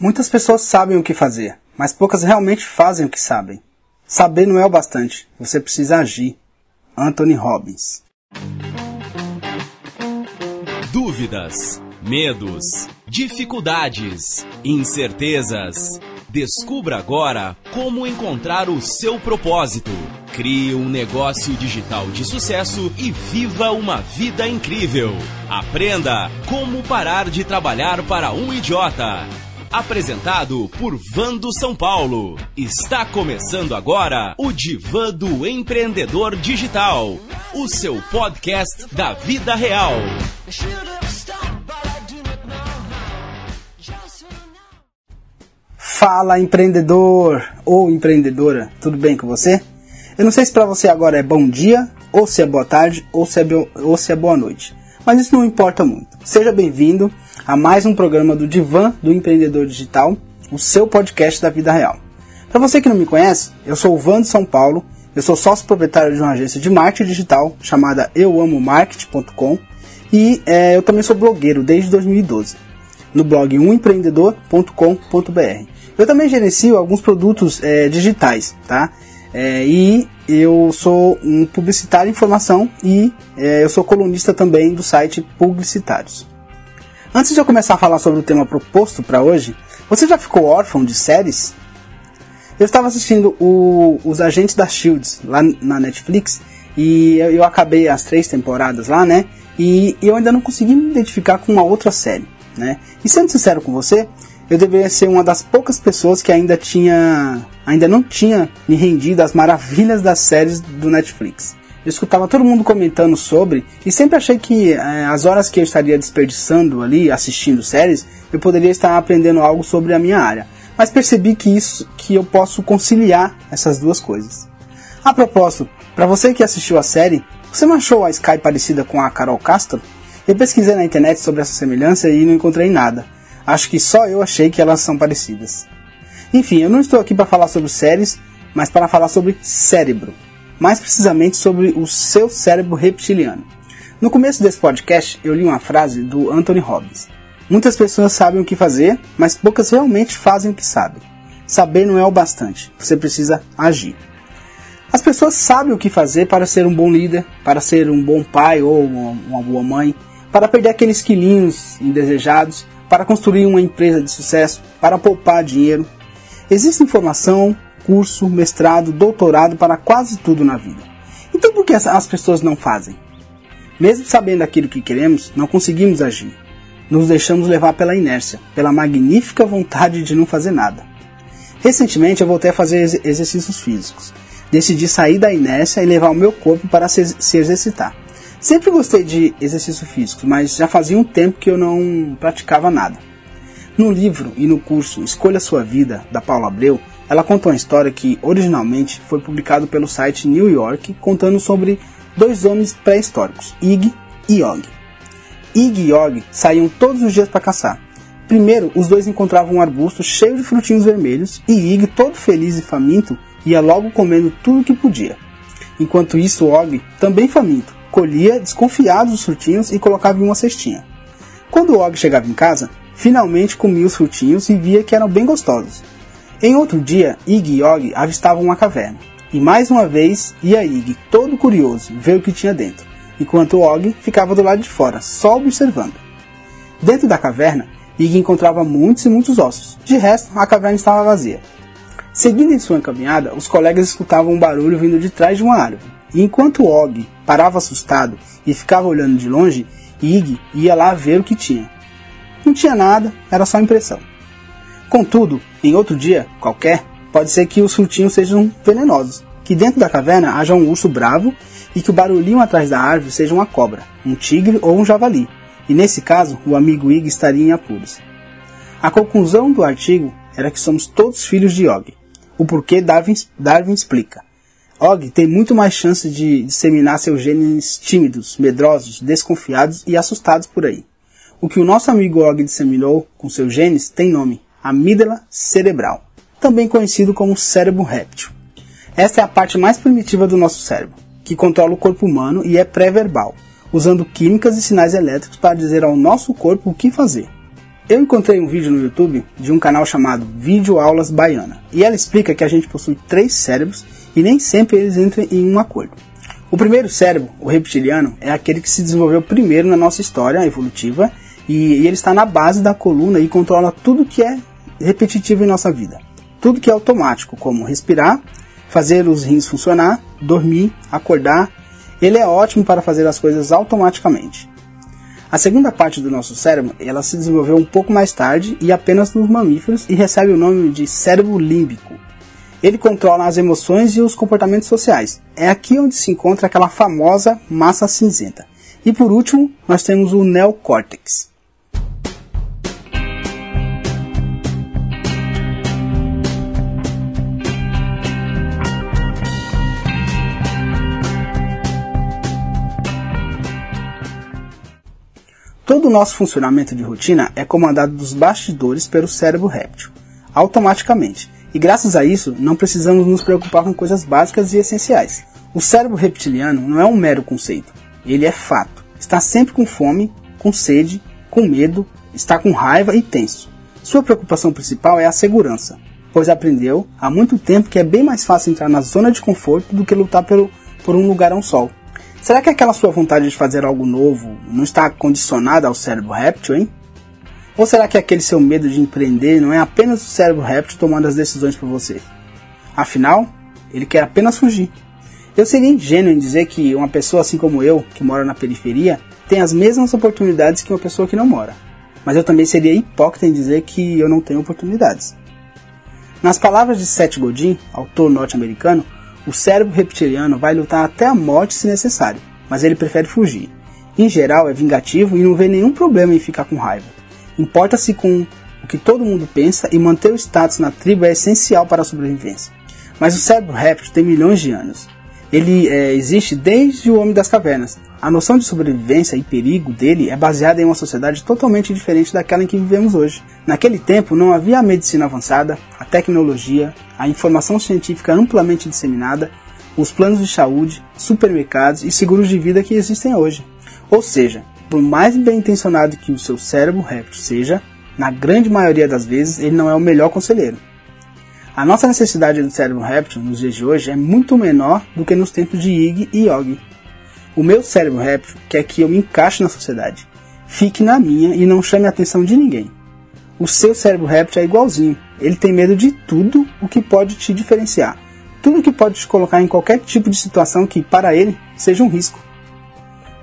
Muitas pessoas sabem o que fazer, mas poucas realmente fazem o que sabem. Saber não é o bastante, você precisa agir. Anthony Robbins. Dúvidas, medos, dificuldades, incertezas. Descubra agora como encontrar o seu propósito. Crie um negócio digital de sucesso e viva uma vida incrível. Aprenda como parar de trabalhar para um idiota. Apresentado por Vando São Paulo. Está começando agora o Divã do Empreendedor Digital, o seu podcast da vida real. Fala empreendedor ou empreendedora, tudo bem com você? Eu não sei se para você agora é bom dia, ou se é boa tarde, ou se é, ou se é boa noite. Mas isso não importa muito. Seja bem-vindo a mais um programa do Divã do Empreendedor Digital, o seu podcast da vida real. Para você que não me conhece, eu sou o Van de São Paulo, eu sou sócio proprietário de uma agência de marketing digital chamada euamomarketing.com e é, eu também sou blogueiro desde 2012 no blog umempreendedor.com.br. Eu também gerencio alguns produtos é, digitais, tá? É, e eu sou um publicitário em formação e é, eu sou colunista também do site Publicitários. Antes de eu começar a falar sobre o tema proposto para hoje, você já ficou órfão de séries? Eu estava assistindo o, Os Agentes da Shields lá na Netflix e eu, eu acabei as três temporadas lá, né? E, e eu ainda não consegui me identificar com uma outra série, né? E sendo sincero com você, eu deveria ser uma das poucas pessoas que ainda tinha, ainda não tinha me rendido às maravilhas das séries do Netflix. Eu escutava todo mundo comentando sobre e sempre achei que é, as horas que eu estaria desperdiçando ali assistindo séries, eu poderia estar aprendendo algo sobre a minha área. Mas percebi que isso, que eu posso conciliar essas duas coisas. A propósito, para você que assistiu a série, você não achou a Sky parecida com a Carol Castro? Eu pesquisei na internet sobre essa semelhança e não encontrei nada. Acho que só eu achei que elas são parecidas. Enfim, eu não estou aqui para falar sobre séries, mas para falar sobre cérebro mais precisamente sobre o seu cérebro reptiliano. No começo desse podcast, eu li uma frase do Anthony Robbins. Muitas pessoas sabem o que fazer, mas poucas realmente fazem o que sabem. Saber não é o bastante, você precisa agir. As pessoas sabem o que fazer para ser um bom líder, para ser um bom pai ou uma boa mãe, para perder aqueles quilinhos indesejados, para construir uma empresa de sucesso, para poupar dinheiro. Existe informação, curso, mestrado, doutorado para quase tudo na vida. Então por que as pessoas não fazem? Mesmo sabendo aquilo que queremos, não conseguimos agir. Nos deixamos levar pela inércia, pela magnífica vontade de não fazer nada. Recentemente eu voltei a fazer exercícios físicos. Decidi sair da inércia e levar o meu corpo para se, se exercitar. Sempre gostei de exercício físico, mas já fazia um tempo que eu não praticava nada. No livro e no curso Escolha Sua Vida, da Paula Abreu, ela conta uma história que originalmente foi publicado pelo site New York, contando sobre dois homens pré-históricos, Ig e Og. Ig e Og saíam todos os dias para caçar. Primeiro, os dois encontravam um arbusto cheio de frutinhos vermelhos e Ig, todo feliz e faminto, ia logo comendo tudo que podia. Enquanto isso, Og, também faminto, colhia desconfiado os frutinhos e colocava em uma cestinha. Quando Og chegava em casa, finalmente comia os frutinhos e via que eram bem gostosos. Em outro dia, Ig e Og avistavam uma caverna. E mais uma vez ia Ig, todo curioso, ver o que tinha dentro, enquanto Og ficava do lado de fora, só observando. Dentro da caverna, Ig encontrava muitos e muitos ossos. De resto, a caverna estava vazia. Seguindo em sua caminhada, os colegas escutavam um barulho vindo de trás de uma árvore. E enquanto Og parava assustado e ficava olhando de longe, Ig ia lá ver o que tinha. Não tinha nada, era só impressão. Contudo, em outro dia, qualquer, pode ser que os frutinhos sejam venenosos, que dentro da caverna haja um urso bravo e que o barulhinho atrás da árvore seja uma cobra, um tigre ou um javali, e nesse caso o amigo Ig estaria em apuros. A conclusão do artigo era que somos todos filhos de Og. O porquê Darwin, Darwin explica. Og tem muito mais chance de disseminar seus genes tímidos, medrosos, desconfiados e assustados por aí. O que o nosso amigo Og disseminou com seus genes tem nome, amígdala cerebral, também conhecido como cérebro réptil. Esta é a parte mais primitiva do nosso cérebro, que controla o corpo humano e é pré-verbal, usando químicas e sinais elétricos para dizer ao nosso corpo o que fazer. Eu encontrei um vídeo no YouTube de um canal chamado Vídeo Aulas Baiana, e ela explica que a gente possui três cérebros e nem sempre eles entram em um acordo. O primeiro cérebro, o reptiliano, é aquele que se desenvolveu primeiro na nossa história evolutiva e, ele está na base da coluna e controla tudo que é repetitivo em nossa vida. Tudo que é automático, como respirar, fazer os rins funcionar, dormir, acordar. Ele é ótimo para fazer as coisas automaticamente. A segunda parte do nosso cérebro, ela se desenvolveu um pouco mais tarde e apenas nos mamíferos e recebe o nome de cérebro límbico. Ele controla as emoções e os comportamentos sociais. É aqui onde se encontra aquela famosa massa cinzenta. E por último, nós temos o neocórtex. Todo o nosso funcionamento de rotina é comandado dos bastidores pelo cérebro réptil, automaticamente, e graças a isso não precisamos nos preocupar com coisas básicas e essenciais. O cérebro reptiliano não é um mero conceito, ele é fato. Está sempre com fome, com sede, com medo, está com raiva e tenso. Sua preocupação principal é a segurança, pois aprendeu há muito tempo que é bem mais fácil entrar na zona de conforto do que lutar pelo, por um lugar ao sol. Será que aquela sua vontade de fazer algo novo não está condicionada ao cérebro réptil, hein? Ou será que aquele seu medo de empreender não é apenas o cérebro réptil tomando as decisões por você? Afinal, ele quer apenas fugir. Eu seria ingênuo em dizer que uma pessoa assim como eu, que mora na periferia, tem as mesmas oportunidades que uma pessoa que não mora. Mas eu também seria hipócrita em dizer que eu não tenho oportunidades. Nas palavras de Seth Godin, autor norte-americano, o cérebro reptiliano vai lutar até a morte se necessário, mas ele prefere fugir. Em geral, é vingativo e não vê nenhum problema em ficar com raiva. Importa-se com o que todo mundo pensa e manter o status na tribo é essencial para a sobrevivência. Mas o cérebro réptil tem milhões de anos. Ele é, existe desde o homem das cavernas. A noção de sobrevivência e perigo dele é baseada em uma sociedade totalmente diferente daquela em que vivemos hoje. Naquele tempo não havia a medicina avançada, a tecnologia, a informação científica amplamente disseminada, os planos de saúde, supermercados e seguros de vida que existem hoje. Ou seja, por mais bem intencionado que o seu cérebro réptil seja, na grande maioria das vezes ele não é o melhor conselheiro. A nossa necessidade do cérebro réptil nos dias de hoje é muito menor do que nos tempos de Ig e Yogi. O meu cérebro réptil quer que eu me encaixe na sociedade, fique na minha e não chame a atenção de ninguém. O seu cérebro réptil é igualzinho. Ele tem medo de tudo o que pode te diferenciar. Tudo que pode te colocar em qualquer tipo de situação que, para ele, seja um risco.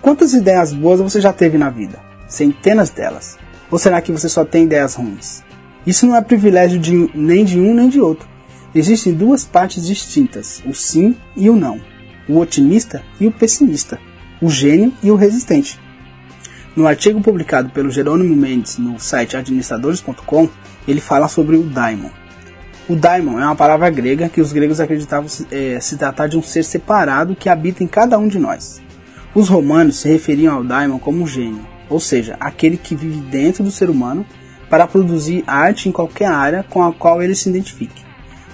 Quantas ideias boas você já teve na vida? Centenas delas. Ou será que você só tem ideias ruins? Isso não é privilégio de, nem de um nem de outro. Existem duas partes distintas: o sim e o não, o otimista e o pessimista, o gênio e o resistente. No artigo publicado pelo Jerônimo Mendes no site administradores.com, ele fala sobre o daimon. O daimon é uma palavra grega que os gregos acreditavam é, se tratar de um ser separado que habita em cada um de nós. Os romanos se referiam ao daimon como gênio, ou seja, aquele que vive dentro do ser humano para produzir arte em qualquer área com a qual ele se identifique.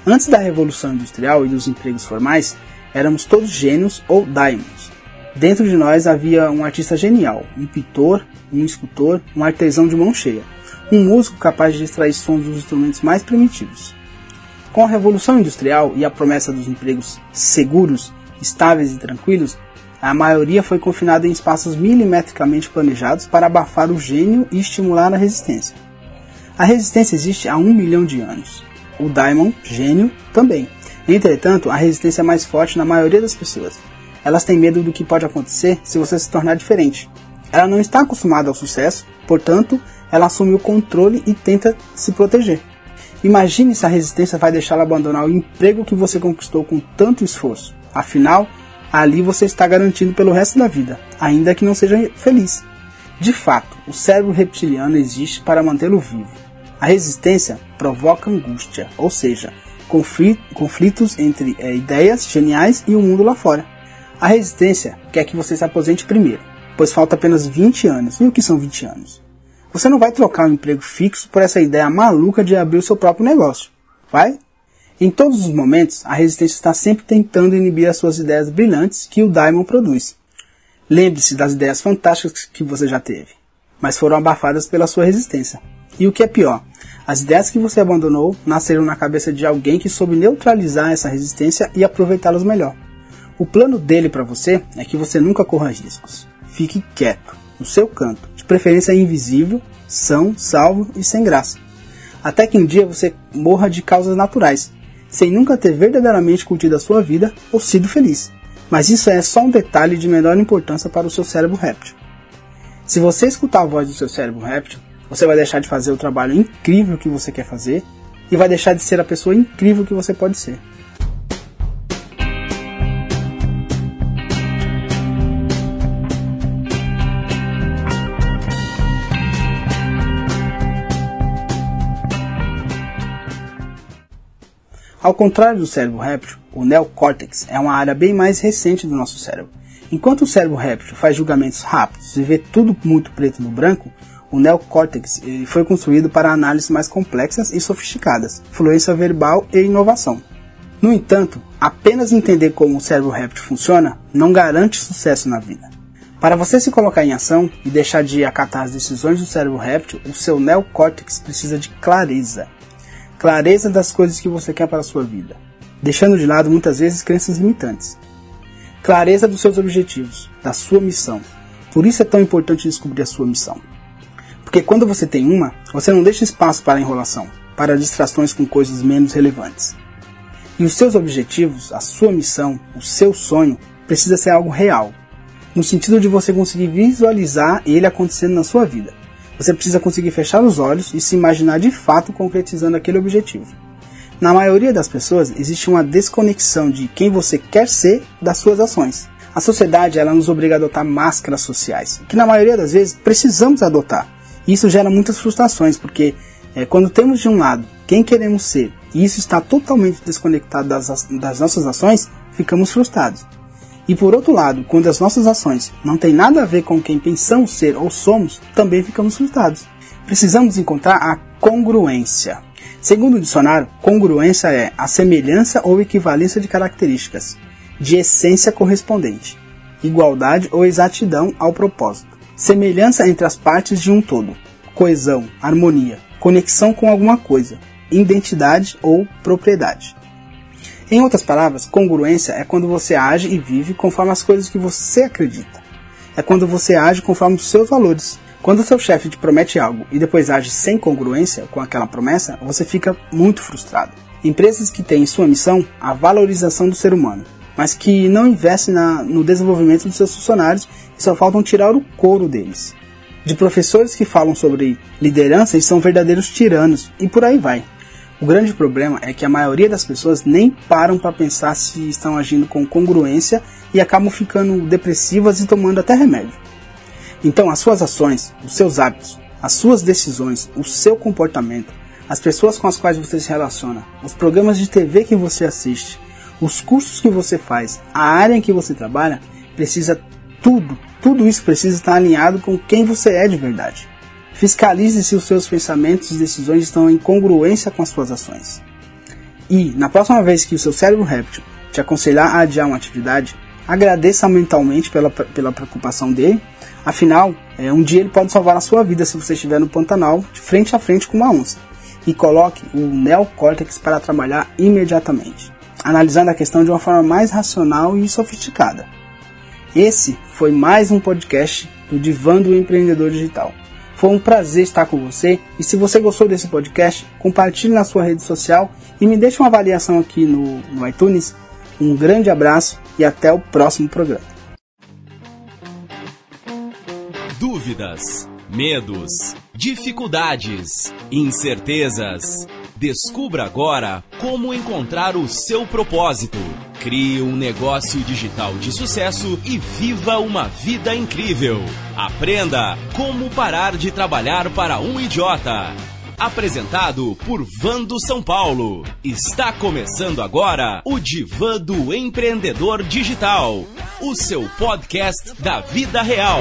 Antes da Revolução Industrial e dos empregos formais, éramos todos gênios ou daimons. Dentro de nós havia um artista genial, um pintor, um escultor, um artesão de mão cheia, um músico capaz de extrair sons dos instrumentos mais primitivos. Com a Revolução Industrial e a promessa dos empregos seguros, estáveis e tranquilos, a maioria foi confinada em espaços milimetricamente planejados para abafar o gênio e estimular a resistência. A resistência existe há um milhão de anos. O Daimon, gênio, também. Entretanto, a resistência é mais forte na maioria das pessoas elas têm medo do que pode acontecer se você se tornar diferente. Ela não está acostumada ao sucesso, portanto, ela assume o controle e tenta se proteger. Imagine se a resistência vai deixá-la abandonar o emprego que você conquistou com tanto esforço. Afinal, ali você está garantido pelo resto da vida, ainda que não seja feliz. De fato, o cérebro reptiliano existe para mantê-lo vivo. A resistência provoca angústia, ou seja, conflitos entre é, ideias geniais e o mundo lá fora. A resistência quer que você se aposente primeiro, pois falta apenas 20 anos. E o que são 20 anos? Você não vai trocar um emprego fixo por essa ideia maluca de abrir o seu próprio negócio. Vai? Em todos os momentos, a resistência está sempre tentando inibir as suas ideias brilhantes que o Diamond produz. Lembre-se das ideias fantásticas que você já teve, mas foram abafadas pela sua resistência. E o que é pior, as ideias que você abandonou nasceram na cabeça de alguém que soube neutralizar essa resistência e aproveitá-las melhor. O plano dele para você é que você nunca corra riscos. Fique quieto, no seu canto, de preferência invisível, são, salvo e sem graça. Até que um dia você morra de causas naturais, sem nunca ter verdadeiramente curtido a sua vida ou sido feliz. Mas isso é só um detalhe de menor importância para o seu cérebro réptil. Se você escutar a voz do seu cérebro réptil, você vai deixar de fazer o trabalho incrível que você quer fazer e vai deixar de ser a pessoa incrível que você pode ser. Ao contrário do cérebro réptil, o neocórtex é uma área bem mais recente do nosso cérebro. Enquanto o cérebro réptil faz julgamentos rápidos e vê tudo muito preto no branco, o neocórtex foi construído para análises mais complexas e sofisticadas, fluência verbal e inovação. No entanto, apenas entender como o cérebro réptil funciona não garante sucesso na vida. Para você se colocar em ação e deixar de acatar as decisões do cérebro réptil, o seu neocórtex precisa de clareza clareza das coisas que você quer para a sua vida, deixando de lado muitas vezes crenças limitantes. Clareza dos seus objetivos, da sua missão. Por isso é tão importante descobrir a sua missão. Porque quando você tem uma, você não deixa espaço para enrolação, para distrações com coisas menos relevantes. E os seus objetivos, a sua missão, o seu sonho, precisa ser algo real, no sentido de você conseguir visualizar ele acontecendo na sua vida. Você precisa conseguir fechar os olhos e se imaginar de fato concretizando aquele objetivo. Na maioria das pessoas existe uma desconexão de quem você quer ser das suas ações. A sociedade ela nos obriga a adotar máscaras sociais, que na maioria das vezes precisamos adotar. Isso gera muitas frustrações, porque é, quando temos de um lado quem queremos ser e isso está totalmente desconectado das, das nossas ações, ficamos frustrados. E por outro lado, quando as nossas ações não têm nada a ver com quem pensamos ser ou somos, também ficamos frustrados. Precisamos encontrar a congruência. Segundo o dicionário, congruência é a semelhança ou equivalência de características, de essência correspondente, igualdade ou exatidão ao propósito, semelhança entre as partes de um todo, coesão, harmonia, conexão com alguma coisa, identidade ou propriedade. Em outras palavras, congruência é quando você age e vive conforme as coisas que você acredita. É quando você age conforme os seus valores. Quando seu chefe te promete algo e depois age sem congruência com aquela promessa, você fica muito frustrado. Empresas que têm em sua missão a valorização do ser humano, mas que não investem na, no desenvolvimento dos seus funcionários e só faltam tirar o couro deles. De professores que falam sobre liderança e são verdadeiros tiranos, e por aí vai. O grande problema é que a maioria das pessoas nem param para pensar se estão agindo com congruência e acabam ficando depressivas e tomando até remédio. Então, as suas ações, os seus hábitos, as suas decisões, o seu comportamento, as pessoas com as quais você se relaciona, os programas de TV que você assiste, os cursos que você faz, a área em que você trabalha, precisa tudo, tudo isso precisa estar alinhado com quem você é de verdade. Fiscalize se os seus pensamentos e decisões estão em congruência com as suas ações. E, na próxima vez que o seu cérebro réptil te aconselhar a adiar uma atividade, agradeça mentalmente pela, pela preocupação dele. Afinal, é, um dia ele pode salvar a sua vida se você estiver no Pantanal, de frente a frente com uma onça. E coloque o neocórtex para trabalhar imediatamente, analisando a questão de uma forma mais racional e sofisticada. Esse foi mais um podcast do Divã do Empreendedor Digital. Foi um prazer estar com você e se você gostou desse podcast, compartilhe na sua rede social e me deixe uma avaliação aqui no, no iTunes. Um grande abraço e até o próximo programa. Dúvidas, medos, dificuldades, incertezas. Descubra agora como encontrar o seu propósito. Crie um negócio digital de sucesso e viva uma vida incrível. Aprenda como parar de trabalhar para um idiota. Apresentado por Vando São Paulo. Está começando agora o Divã do Empreendedor Digital, o seu podcast da vida real.